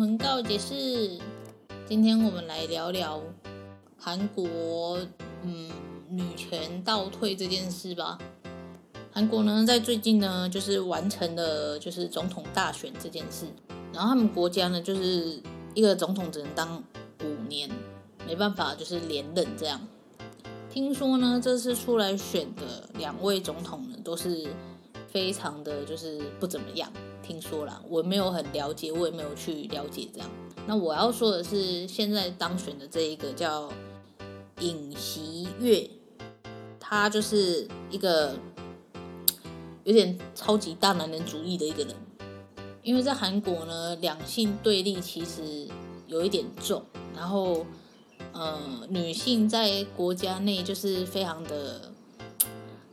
文告解是，今天我们来聊聊韩国，嗯，女权倒退这件事吧。韩国呢，在最近呢，就是完成了就是总统大选这件事，然后他们国家呢，就是一个总统只能当五年，没办法，就是连任这样。听说呢，这次出来选的两位总统呢，都是非常的就是不怎么样。听说啦，我没有很了解，我也没有去了解这样。那我要说的是，现在当选的这一个叫尹锡悦，他就是一个有点超级大男人主义的一个人。因为在韩国呢，两性对立其实有一点重，然后呃，女性在国家内就是非常的。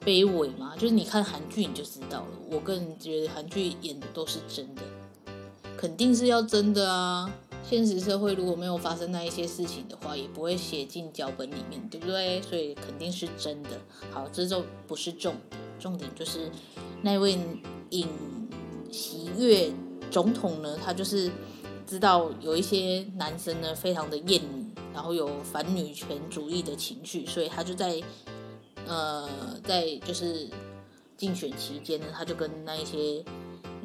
卑微嘛，就是你看韩剧你就知道了。我个人觉得韩剧演的都是真的，肯定是要真的啊。现实社会如果没有发生那一些事情的话，也不会写进脚本里面，对不对？所以肯定是真的。好，这就不是重点，重点就是那位尹锡悦总统呢，他就是知道有一些男生呢非常的厌女，然后有反女权主义的情绪，所以他就在。呃，在就是竞选期间呢，他就跟那一些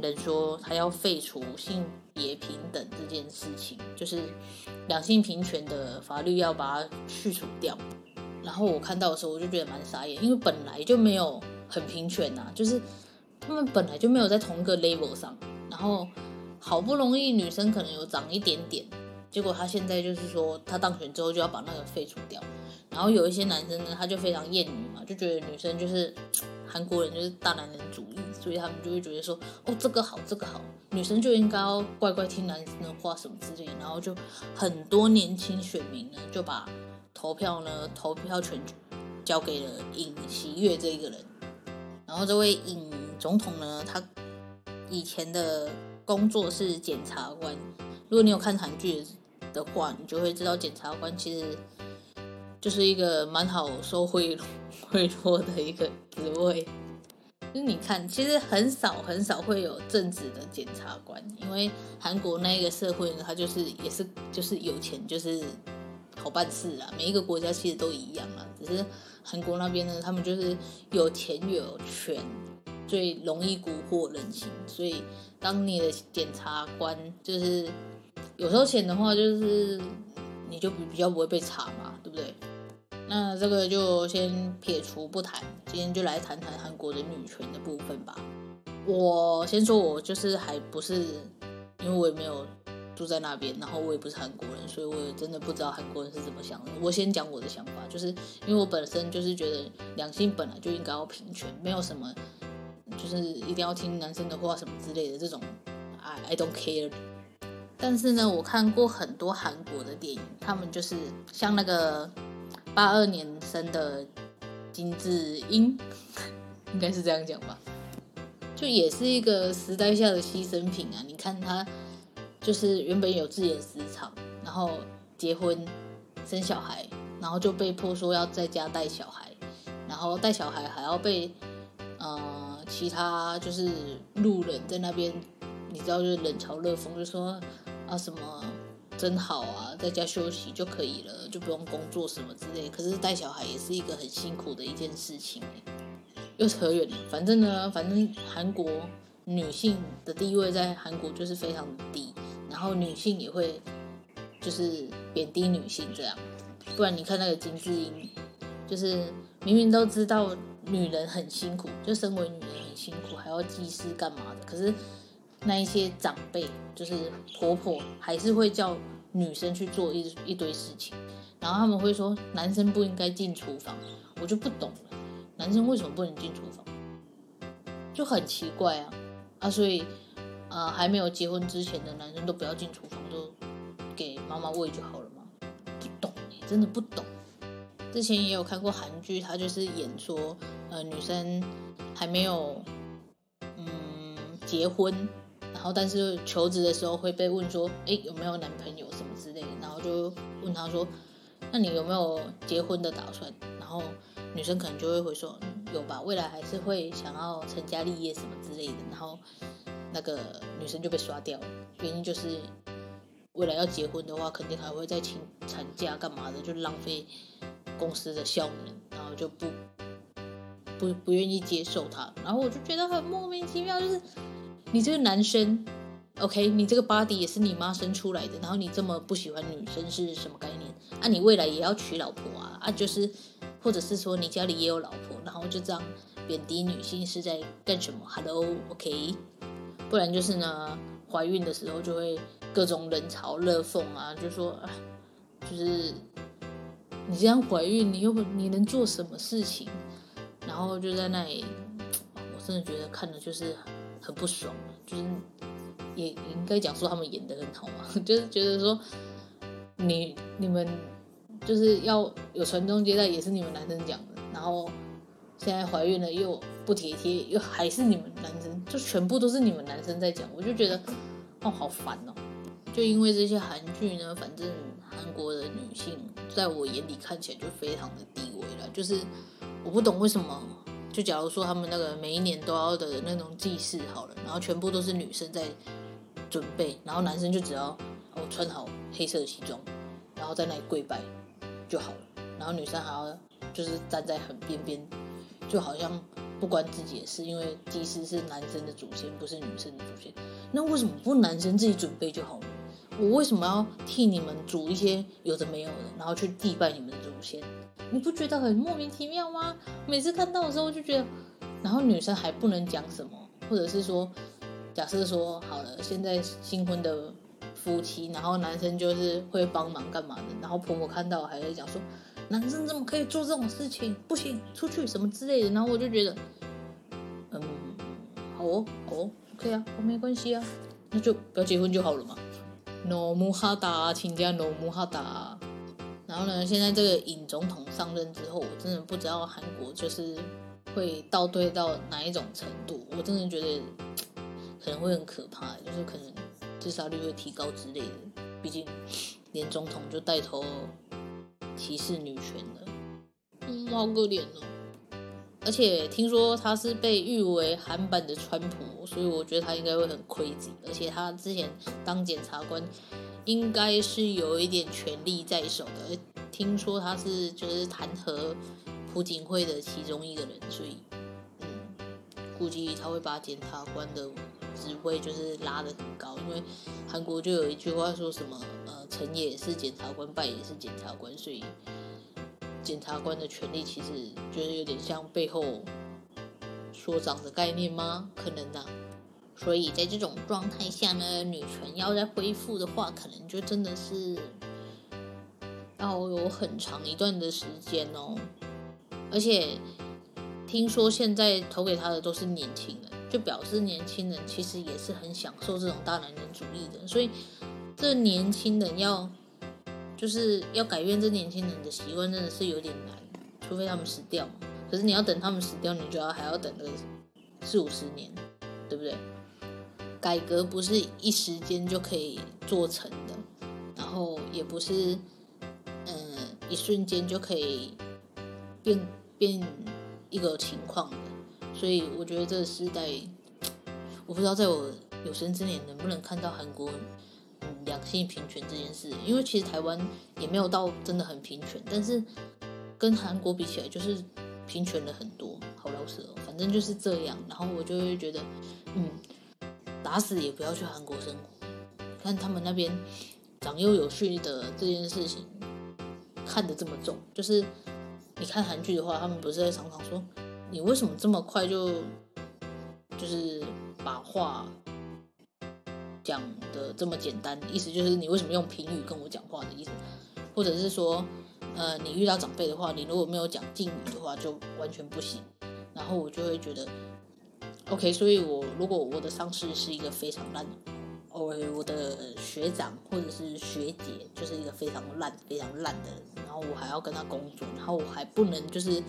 人说，他要废除性别平等这件事情，就是两性平权的法律要把它去除掉。然后我看到的时候，我就觉得蛮傻眼，因为本来就没有很平权呐，就是他们本来就没有在同一个 level 上，然后好不容易女生可能有长一点点，结果他现在就是说他当选之后就要把那个废除掉。然后有一些男生呢，他就非常厌女嘛，就觉得女生就是 韩国人就是大男人主义，所以他们就会觉得说，哦，这个好，这个好，女生就应该要乖乖听男生的话什么之类。然后就很多年轻选民呢，就把投票呢，投票权交给了尹锡悦这一个人。然后这位尹总统呢，他以前的工作是检察官。如果你有看韩剧的话，你就会知道检察官其实。就是一个蛮好收贿贿赂的一个职位，就是你看，其实很少很少会有正直的检察官，因为韩国那个社会呢，它就是也是就是有钱就是好办事啊，每一个国家其实都一样啊，只是韩国那边呢，他们就是有钱有权，最容易蛊惑人心，所以当你的检察官就是有收钱的话，就是你就比比较不会被查嘛，对不对？那这个就先撇除不谈，今天就来谈谈韩国的女权的部分吧。我先说，我就是还不是，因为我也没有住在那边，然后我也不是韩国人，所以我也真的不知道韩国人是怎么想的。我先讲我的想法，就是因为我本身就是觉得两性本来就应该要平权，没有什么就是一定要听男生的话什么之类的这种，I I don't care。但是呢，我看过很多韩国的电影，他们就是像那个。八二年生的金智英，应该是这样讲吧，就也是一个时代下的牺牲品啊！你看他，就是原本有自己的职场，然后结婚生小孩，然后就被迫说要在家带小孩，然后带小孩还要被呃其他就是路人在那边，你知道就是冷嘲热讽，就说啊什么。真好啊，在家休息就可以了，就不用工作什么之类。可是带小孩也是一个很辛苦的一件事情。又扯远了，反正呢，反正韩国女性的地位在韩国就是非常的低，然后女性也会就是贬低女性这样。不然你看那个金智英，就是明明都知道女人很辛苦，就身为女人很辛苦，还要祭祀干嘛的，可是那一些长辈就是婆婆还是会叫女生去做一一堆事情，然后他们会说男生不应该进厨房，我就不懂了，男生为什么不能进厨房？就很奇怪啊啊！所以啊、呃，还没有结婚之前的男生都不要进厨房，都给妈妈喂就好了嘛。不懂，真的不懂。之前也有看过韩剧，他就是演说，呃，女生还没有嗯结婚，然后但是求职的时候会被问说，哎，有没有男朋友什么之类的，然后就问他说，那你有没有结婚的打算？然后女生可能就会回说。有吧，未来还是会想要成家立业什么之类的，然后那个女生就被刷掉了，原因就是未来要结婚的话，肯定还会再请产假干嘛的，就浪费公司的效能，然后就不不不愿意接受他，然后我就觉得很莫名其妙，就是你这个男生，OK，你这个 body 也是你妈生出来的，然后你这么不喜欢女生是什么概念？啊，你未来也要娶老婆啊，啊，就是。或者是说你家里也有老婆，然后就这样贬低女性是在干什么？Hello，OK，不然就是呢，怀孕的时候就会各种冷嘲热讽啊，就说啊，就是你这样怀孕，你又不你能做什么事情？然后就在那里，我真的觉得看的就是很不爽，就是也应该讲说他们演的很好嘛，就是觉得说你你们。就是要有传宗接代，也是你们男生讲的。然后现在怀孕了又不体贴，又还是你们男生，就全部都是你们男生在讲。我就觉得哦，好烦哦。就因为这些韩剧呢，反正韩国的女性在我眼里看起来就非常的低微了。就是我不懂为什么，就假如说他们那个每一年都要的那种祭祀好了，然后全部都是女生在准备，然后男生就只要哦穿好黑色的西装，然后在那里跪拜。就好了，然后女生还要就是站在很边边，就好像不关自己的事，因为祭司是男生的祖先，不是女生的祖先。那为什么不男生自己准备就好了？我为什么要替你们煮一些有的没有的，然后去祭拜你们的祖先？你不觉得很莫名其妙吗？每次看到的时候就觉得，然后女生还不能讲什么，或者是说，假设说好了，现在新婚的。夫妻，然后男生就是会帮忙干嘛的，然后婆婆看到还在讲说，男生怎么可以做这种事情？不行，出去什么之类的。然后我就觉得，嗯，好哦，好哦，OK 啊，我没关系啊，那就不要结婚就好了嘛。No mu hada，请假 No mu hada。然后呢，现在这个尹总统上任之后，我真的不知道韩国就是会倒退到哪一种程度，我真的觉得可能会很可怕，就是可能。自杀率会提高之类的，毕竟连总统就带头歧视女权了，嗯，好可怜哦。而且听说他是被誉为韩版的川普，所以我觉得他应该会很 crazy。而且他之前当检察官，应该是有一点权力在手的。听说他是就是弹劾朴槿惠的其中一个人，所以嗯，估计他会把检察官的。职位就是拉得很高，因为韩国就有一句话说什么，呃，成也是检察官，败也是检察官，所以检察官的权力其实就是有点像背后所长的概念吗？可能呐、啊。所以在这种状态下呢，女权要再恢复的话，可能就真的是要有很长一段的时间哦。而且听说现在投给他的都是年轻人。就表示年轻人其实也是很享受这种大男人主义的，所以这年轻人要就是要改变这年轻人的习惯，真的是有点难，除非他们死掉。可是你要等他们死掉，你就要还要等个四五十年，对不对？改革不是一时间就可以做成的，然后也不是嗯一瞬间就可以变变一个情况的。所以我觉得这个时代，我不知道在我有生之年能不能看到韩国两性平权这件事。因为其实台湾也没有到真的很平权，但是跟韩国比起来，就是平权了很多。好老实哦，反正就是这样。然后我就会觉得，嗯，打死也不要去韩国生活，看他们那边长幼有序的这件事情看得这么重，就是你看韩剧的话，他们不是在常常说，你为什么这么快就就是把话讲的这么简单？意思就是你为什么用评语跟我讲话的意思，或者是说，呃，你遇到长辈的话，你如果没有讲敬语的话，就完全不行。然后我就会觉得，OK，所以我如果我的上司是一个非常烂，哦，我的学长或者是学姐就是一个非常烂、非常烂的人，然后我还要跟他工作，然后我还不能就是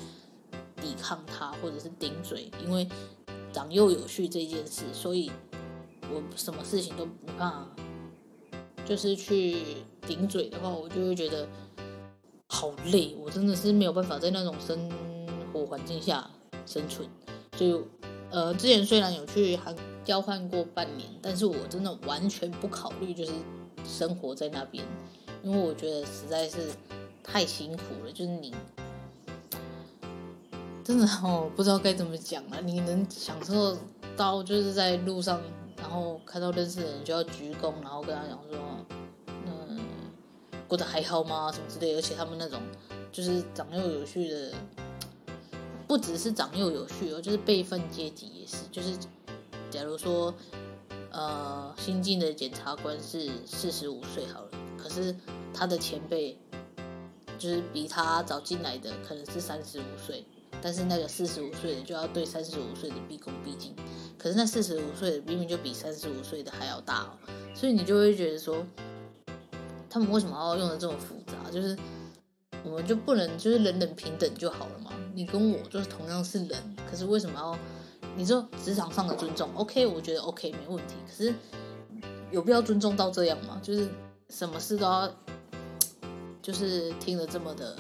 抵抗他或者是顶嘴，因为长幼有序这件事，所以我什么事情都不怕，就是去顶嘴的话，我就会觉得好累，我真的是没有办法在那种生活环境下。生存，就呃，之前虽然有去韩交换过半年，但是我真的完全不考虑就是生活在那边，因为我觉得实在是太辛苦了。就是你真的哦，不知道该怎么讲了。你能享受到就是在路上，然后看到认识的人就要鞠躬，然后跟他讲说，嗯，过得还好吗？什么之类，而且他们那种就是长幼有序的。不只是长幼有序哦，就是辈分阶级也是。就是假如说，呃，新进的检察官是四十五岁好了，可是他的前辈就是比他早进来的可能是三十五岁，但是那个四十五岁的就要对三十五岁的毕恭毕敬。可是那四十五岁的明明就比三十五岁的还要大哦，所以你就会觉得说，他们为什么要用的这么复杂？就是我们就不能就是人人平等就好了嘛？你跟我就是同样是人，可是为什么要？你说职场上的尊重，OK，我觉得 OK 没问题。可是有必要尊重到这样吗？就是什么事都要，就是听得这么的，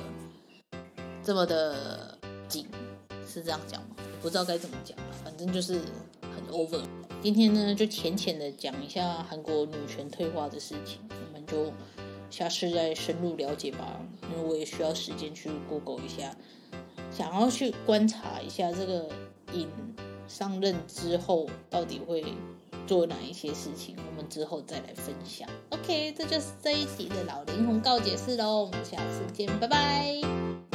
这么的紧，是这样讲吗？不知道该怎么讲，反正就是很 over。今天呢，就浅浅的讲一下韩国女权退化的事情，我们就下次再深入了解吧。因为我也需要时间去 Google 一下。想要去观察一下这个尹上任之后到底会做哪一些事情，我们之后再来分享。OK，这就是这一集的老灵魂告解室喽，我们下次见，拜拜。